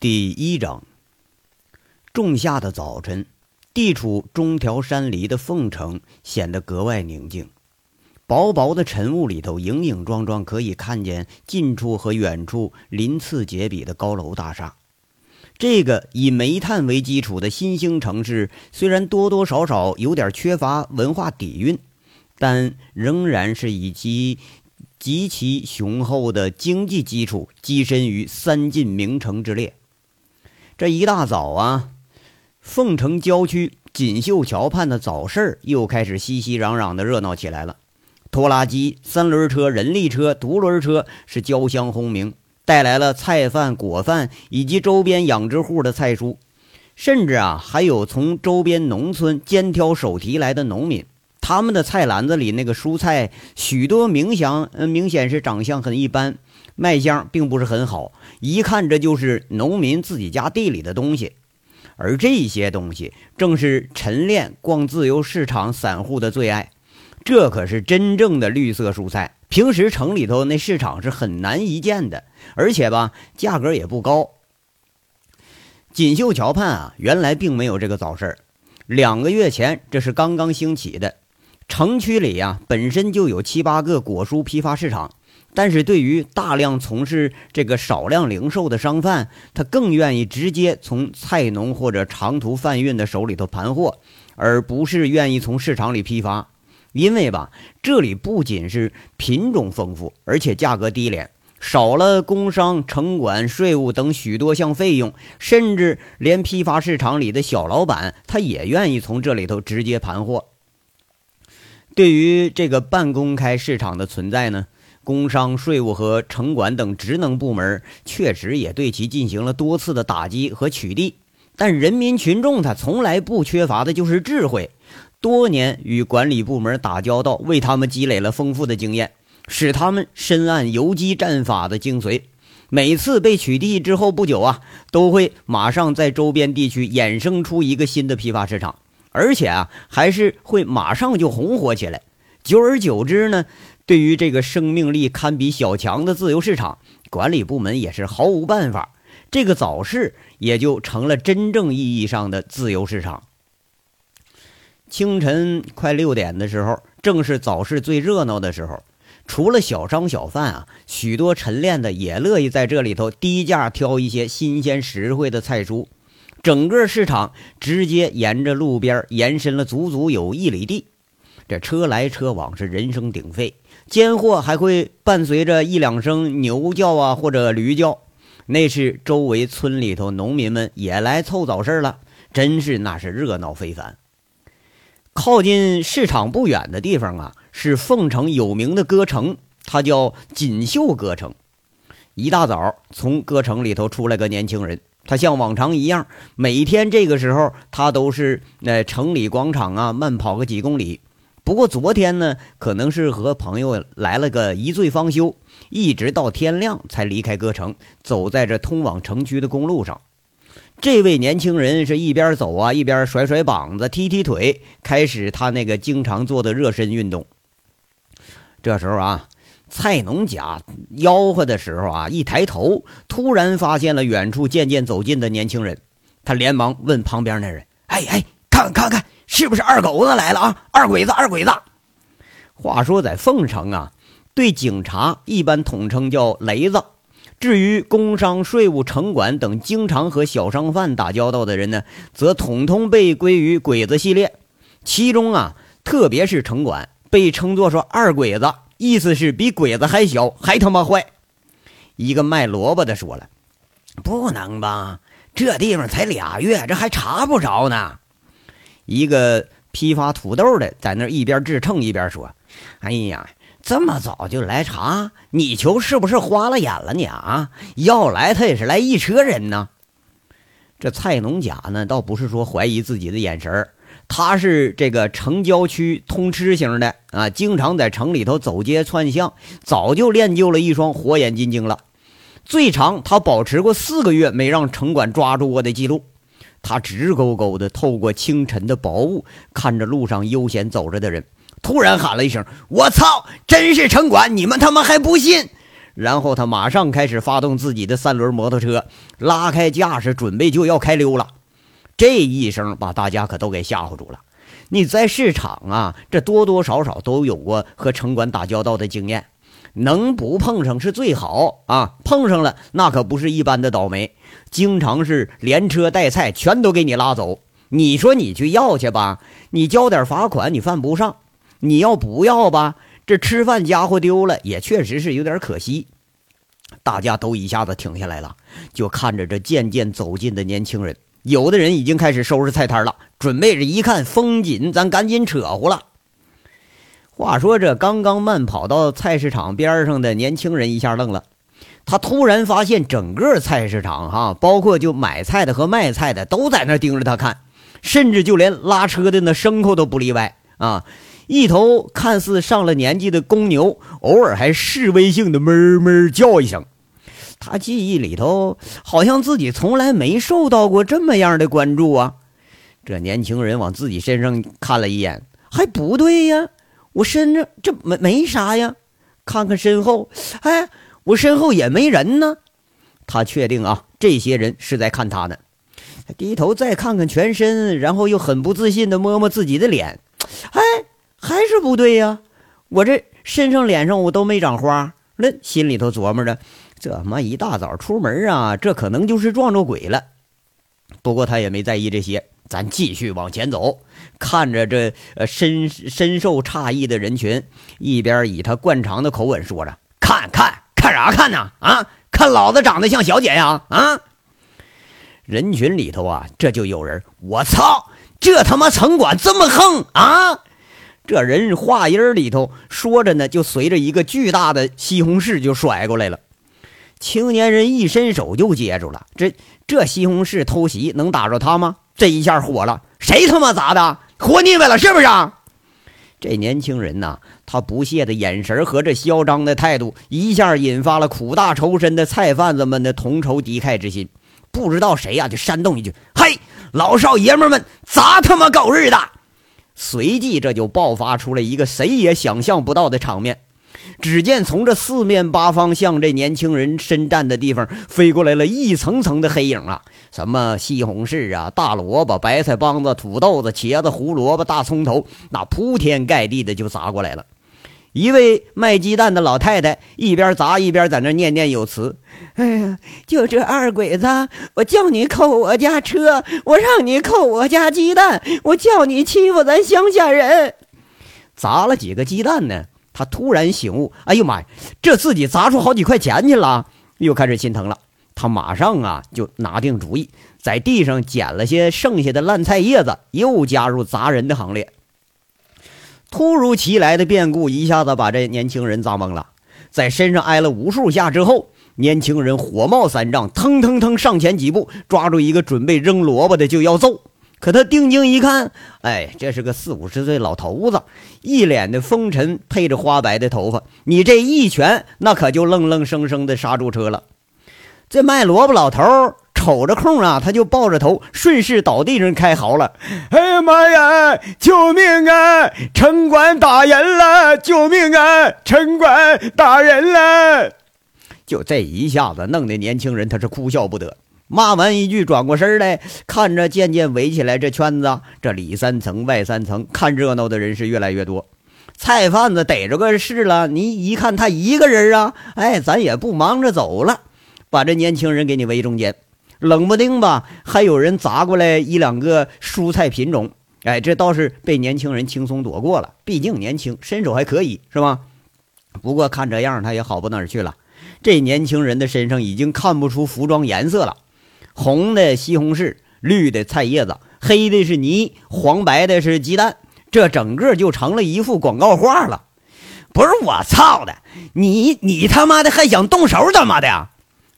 第一章。仲夏的早晨，地处中条山梨的凤城显得格外宁静。薄薄的晨雾里头，影影幢幢可以看见近处和远处鳞次栉比的高楼大厦。这个以煤炭为基础的新兴城市，虽然多多少少有点缺乏文化底蕴，但仍然是以其极其雄厚的经济基础跻身于三晋名城之列。这一大早啊，凤城郊区锦绣桥畔的早市又开始熙熙攘攘的热闹起来了。拖拉机、三轮车、人力车、独轮车是交相轰鸣，带来了菜贩、果贩以及周边养殖户的菜蔬，甚至啊，还有从周边农村肩挑手提来的农民。他们的菜篮子里那个蔬菜，许多明显，嗯，明显是长相很一般，卖相并不是很好。一看这就是农民自己家地里的东西，而这些东西正是晨练逛自由市场散户的最爱。这可是真正的绿色蔬菜，平时城里头那市场是很难一见的，而且吧，价格也不高。锦绣桥畔啊，原来并没有这个早市，两个月前这是刚刚兴起的。城区里呀，本身就有七八个果蔬批发市场。但是对于大量从事这个少量零售的商贩，他更愿意直接从菜农或者长途贩运的手里头盘货，而不是愿意从市场里批发。因为吧，这里不仅是品种丰富，而且价格低廉，少了工商、城管、税务等许多项费用，甚至连批发市场里的小老板，他也愿意从这里头直接盘货。对于这个半公开市场的存在呢？工商、税务和城管等职能部门确实也对其进行了多次的打击和取缔，但人民群众他从来不缺乏的就是智慧。多年与管理部门打交道，为他们积累了丰富的经验，使他们深谙游击战法的精髓。每次被取缔之后不久啊，都会马上在周边地区衍生出一个新的批发市场，而且啊，还是会马上就红火起来。久而久之呢？对于这个生命力堪比小强的自由市场，管理部门也是毫无办法。这个早市也就成了真正意义上的自由市场。清晨快六点的时候，正是早市最热闹的时候。除了小商小贩啊，许多晨练的也乐意在这里头低价挑一些新鲜实惠的菜蔬。整个市场直接沿着路边延伸了足足有一里地，这车来车往，是人声鼎沸。间货还会伴随着一两声牛叫啊，或者驴叫，那是周围村里头农民们也来凑早市了，真是那是热闹非凡。靠近市场不远的地方啊，是凤城有名的歌城，它叫锦绣歌城。一大早从歌城里头出来个年轻人，他像往常一样，每天这个时候他都是在城里广场啊慢跑个几公里。不过昨天呢，可能是和朋友来了个一醉方休，一直到天亮才离开歌城，走在这通往城区的公路上。这位年轻人是一边走啊，一边甩甩膀子、踢踢腿，开始他那个经常做的热身运动。这时候啊，菜农甲吆喝的时候啊，一抬头，突然发现了远处渐渐走近的年轻人，他连忙问旁边那人：“哎哎，看看看！”是不是二狗子来了啊？二鬼子，二鬼子。话说在凤城啊，对警察一般统称叫雷子。至于工商、税务、城管等经常和小商贩打交道的人呢，则统统被归于鬼子系列。其中啊，特别是城管被称作说二鬼子，意思是比鬼子还小，还他妈坏。一个卖萝卜的说了：“不能吧？这地方才俩月，这还查不着呢。”一个批发土豆的在那一边制秤一边说：“哎呀，这么早就来查，你瞧是不是花了眼了你啊？要来他也是来一车人呢。”这菜农甲呢，倒不是说怀疑自己的眼神他是这个城郊区通吃型的啊，经常在城里头走街串巷，早就练就了一双火眼金睛了。最长他保持过四个月没让城管抓住过的记录。他直勾勾地透过清晨的薄雾，看着路上悠闲走着的人，突然喊了一声：“我操！真是城管！你们他妈还不信？”然后他马上开始发动自己的三轮摩托车，拉开架势，准备就要开溜了。这一声把大家可都给吓唬住了。你在市场啊，这多多少少都有过和城管打交道的经验，能不碰上是最好啊！碰上了，那可不是一般的倒霉，经常是连车带菜全都给你拉走。你说你去要去吧，你交点罚款你犯不上；你要不要吧？这吃饭家伙丢了，也确实是有点可惜。大家都一下子停下来了，就看着这渐渐走近的年轻人。有的人已经开始收拾菜摊了，准备着一看风景，咱赶紧扯呼了。话说这刚刚慢跑到菜市场边上的年轻人一下愣了，他突然发现整个菜市场哈，包括就买菜的和卖菜的都在那盯着他看，甚至就连拉车的那牲口都不例外啊。一头看似上了年纪的公牛，偶尔还示威性的哞哞叫一声。他记忆里头好像自己从来没受到过这么样的关注啊！这年轻人往自己身上看了一眼，还不对呀，我身上这没没啥呀？看看身后，哎，我身后也没人呢。他确定啊，这些人是在看他呢。低头再看看全身，然后又很不自信的摸摸自己的脸，哎。还是不对呀！我这身上、脸上我都没长花，那心里头琢磨着，这妈一大早出门啊，这可能就是撞着鬼了。不过他也没在意这些，咱继续往前走，看着这呃深深受诧异的人群，一边以他惯常的口吻说着：“看看看啥看呢？啊，看老子长得像小姐呀？啊！”人群里头啊，这就有人，我操，这他妈城管这么横啊！这人话音里头说着呢，就随着一个巨大的西红柿就甩过来了。青年人一伸手就接住了。这这西红柿偷袭能打着他吗？这一下火了，谁他妈砸的？活腻歪了是不是？这年轻人呐，他不屑的眼神和这嚣张的态度，一下引发了苦大仇深的菜贩子们的同仇敌忾之心。不知道谁呀，就煽动一句：“嘿，老少爷们们，砸他妈狗日的！”随即，这就爆发出了一个谁也想象不到的场面。只见从这四面八方向这年轻人身站的地方飞过来了一层层的黑影啊！什么西红柿啊、大萝卜、白菜帮子、土豆子、茄子、胡萝卜、大葱头，那铺天盖地的就砸过来了。一位卖鸡蛋的老太太一边砸一边在那念念有词：“哎呀，就这二鬼子，我叫你扣我家车，我让你扣我家鸡蛋，我叫你欺负咱乡下人。”砸了几个鸡蛋呢？他突然醒悟：“哎呦妈呀，这自己砸出好几块钱去了！”又开始心疼了。他马上啊就拿定主意，在地上捡了些剩下的烂菜叶子，又加入砸人的行列。突如其来的变故一下子把这年轻人砸懵了，在身上挨了无数下之后，年轻人火冒三丈，腾腾腾上前几步，抓住一个准备扔萝卜的就要揍。可他定睛一看，哎，这是个四五十岁老头子，一脸的风尘，配着花白的头发，你这一拳，那可就愣愣生生的刹住车了。这卖萝卜老头瞅着空啊，他就抱着头，顺势倒地上开嚎了：“哎呀妈呀！救命啊！城管打人了！救命啊！城管打人了！”就这一下子，弄得年轻人他是哭笑不得。骂完一句，转过身来看着渐渐围起来这圈子，这里三层外三层，看热闹的人是越来越多。菜贩子逮着个事了，你一看他一个人啊，哎，咱也不忙着走了，把这年轻人给你围中间。冷不丁吧，还有人砸过来一两个蔬菜品种，哎，这倒是被年轻人轻松躲过了。毕竟年轻，身手还可以，是吧？不过看这样，他也好不哪儿去了。这年轻人的身上已经看不出服装颜色了，红的西红柿，绿的菜叶子，黑的是泥，黄白的是鸡蛋，这整个就成了一幅广告画了。不是我操的，你你他妈的还想动手怎么的？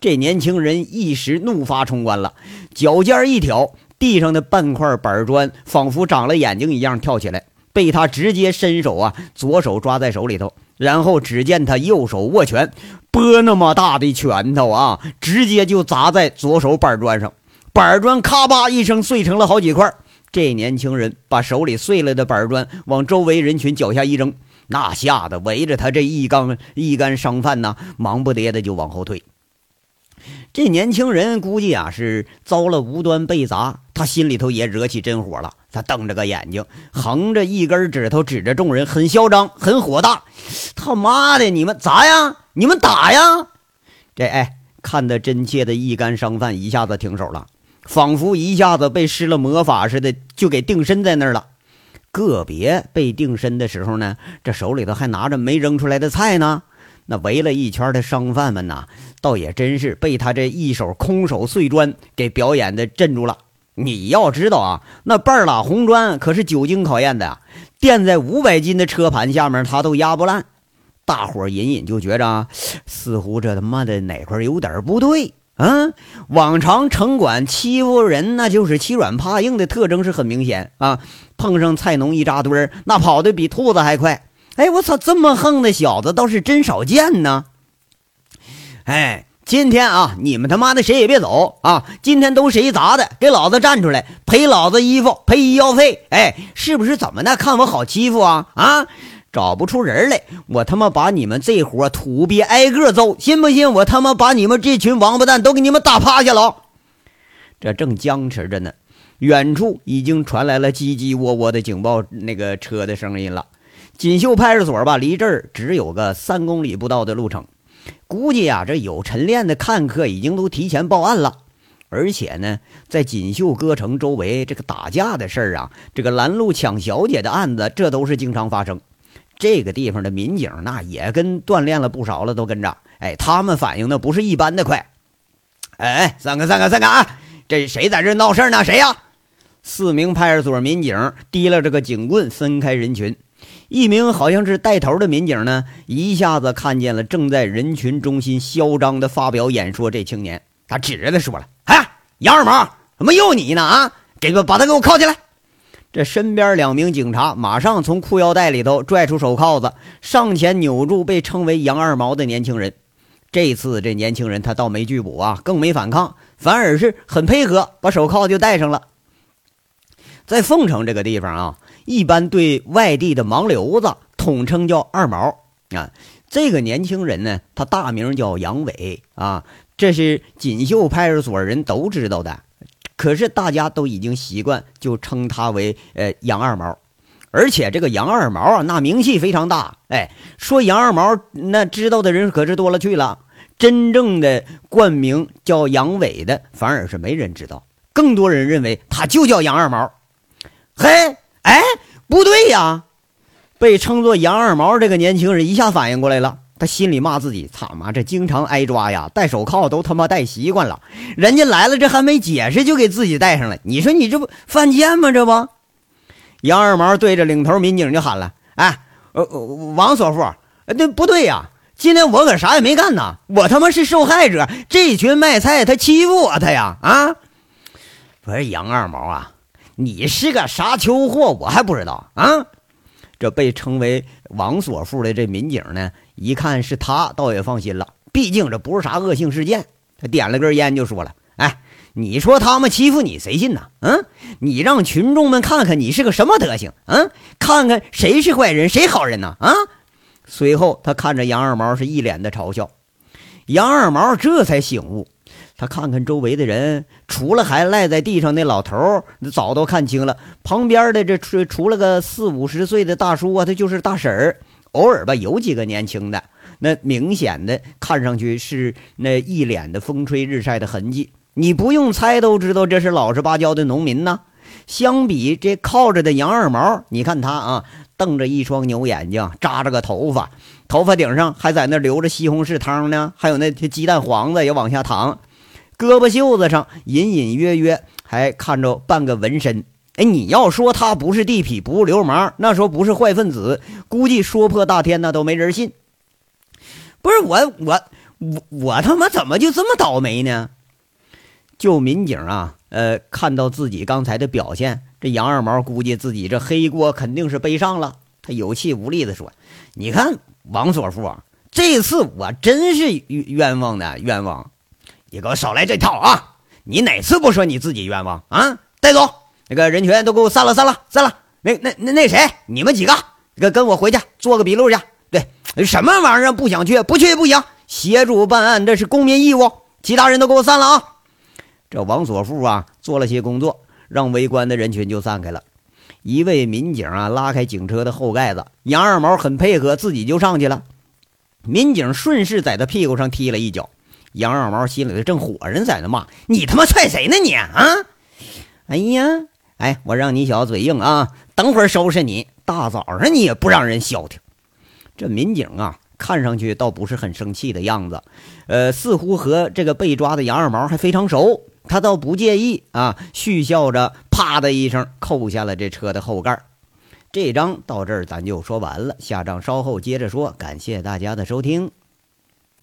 这年轻人一时怒发冲冠了，脚尖一挑，地上的半块板砖仿佛长了眼睛一样跳起来，被他直接伸手啊，左手抓在手里头，然后只见他右手握拳，拨那么大的拳头啊，直接就砸在左手板砖上，板砖咔吧一声碎成了好几块。这年轻人把手里碎了的板砖往周围人群脚下一扔，那吓得围着他这一缸一干商贩呢，忙不迭的就往后退。这年轻人估计啊是遭了无端被砸，他心里头也惹起真火了。他瞪着个眼睛，横着一根指头指着众人，很嚣张，很火大。他妈的，你们砸呀？你们打呀？这哎，看得真切的一干商贩一下子停手了，仿佛一下子被施了魔法似的，就给定身在那儿了。个别被定身的时候呢，这手里头还拿着没扔出来的菜呢。那围了一圈的商贩们呐，倒也真是被他这一手空手碎砖给表演的镇住了。你要知道啊，那半拉红砖可是久经考验的呀，垫在五百斤的车盘下面，他都压不烂。大伙隐隐就觉着，似乎这他妈的哪块有点不对。嗯，往常城管欺负人，那就是欺软怕硬的特征是很明显啊。碰上菜农一扎堆儿，那跑的比兔子还快。哎，我操！这么横的小子倒是真少见呢。哎，今天啊，你们他妈的谁也别走啊！今天都谁砸的？给老子站出来，赔老子衣服，赔医药费！哎，是不是怎么的？看我好欺负啊？啊，找不出人来，我他妈把你们这伙土鳖挨个揍，信不信？我他妈把你们这群王八蛋都给你们打趴下了！这正僵持着呢，远处已经传来了叽叽喔喔的警报那个车的声音了。锦绣派出所吧，离这儿只有个三公里不到的路程。估计呀，这有晨练的看客已经都提前报案了。而且呢，在锦绣歌城周围，这个打架的事儿啊，这个拦路抢小姐的案子，这都是经常发生。这个地方的民警那也跟锻炼了不少了，都跟着。哎，他们反应那不是一般的快。哎，三个三个三个啊！这谁在这闹事呢？谁呀？四名派出所民警提了这个警棍，分开人群。一名好像是带头的民警呢，一下子看见了正在人群中心嚣张的发表演说这青年，他指着他说了：“哎，杨二毛，怎么又你呢？啊，给个把他给我铐起来！”这身边两名警察马上从裤腰带里头拽出手铐子，上前扭住被称为杨二毛的年轻人。这次这年轻人他倒没拒捕啊，更没反抗，反而是很配合，把手铐就戴上了。在凤城这个地方啊。一般对外地的盲流子统称叫二毛啊。这个年轻人呢，他大名叫杨伟啊，这是锦绣派出所人都知道的。可是大家都已经习惯就称他为呃杨二毛，而且这个杨二毛啊，那名气非常大。哎，说杨二毛，那知道的人可是多了去了。真正的冠名叫杨伟的，反而是没人知道。更多人认为他就叫杨二毛。嘿。不对呀！被称作杨二毛这个年轻人一下反应过来了，他心里骂自己：“操妈，这经常挨抓呀，戴手铐都他妈戴习惯了。人家来了，这还没解释就给自己戴上了。你说你这不犯贱吗？这不？”杨二毛对着领头民警就喊了：“哎，呃，王所副，对不对呀？今天我可啥也没干呐，我他妈是受害者。这群卖菜他欺负我，他呀啊！不是杨二毛啊。”你是个啥秋货，我还不知道啊！这被称为王所富的这民警呢，一看是他，倒也放心了。毕竟这不是啥恶性事件。他点了根烟，就说了：“哎，你说他们欺负你，谁信呢？嗯，你让群众们看看你是个什么德行，嗯，看看谁是坏人，谁好人呢？啊！”随后，他看着杨二毛是一脸的嘲笑。杨二毛这才醒悟。他看看周围的人，除了还赖在地上那老头儿早都看清了。旁边的这除除了个四五十岁的大叔啊，他就是大婶儿。偶尔吧，有几个年轻的，那明显的看上去是那一脸的风吹日晒的痕迹。你不用猜都知道，这是老实巴交的农民呢。相比这靠着的杨二毛，你看他啊，瞪着一双牛眼睛，扎着个头发，头发顶上还在那流着西红柿汤呢，还有那些鸡蛋黄子也往下淌。胳膊袖子上隐隐约约还看着半个纹身。哎，你要说他不是地痞，不是流氓，那说不是坏分子，估计说破大天那都没人信。不是我，我，我，我他妈怎么就这么倒霉呢？就民警啊，呃，看到自己刚才的表现，这杨二毛估计自己这黑锅肯定是背上了。他有气无力的说：“你看王所富啊，这次我真是冤枉的，冤枉。”你给我少来这套啊！你哪次不说你自己冤枉啊？带走那个人群，都给我散了，散了，散了。那那那那谁？你们几个跟跟我回去做个笔录去。对，什么玩意儿不想去，不去不行。协助办案这是公民义务。其他人都给我散了啊！这王所富啊，做了些工作，让围观的人群就散开了。一位民警啊，拉开警车的后盖子，杨二毛很配合，自己就上去了。民警顺势在他屁股上踢了一脚，杨二毛心里头正火着，在那骂：“你他妈踹谁呢你啊！”哎呀，哎，我让你小子嘴硬啊，等会儿收拾你。大早上你也不让人消停。这民警啊，看上去倒不是很生气的样子，呃，似乎和这个被抓的杨二毛还非常熟，他倒不介意啊，续笑着，啪的一声扣下了这车的后盖。这章到这儿咱就说完了，下章稍后接着说。感谢大家的收听。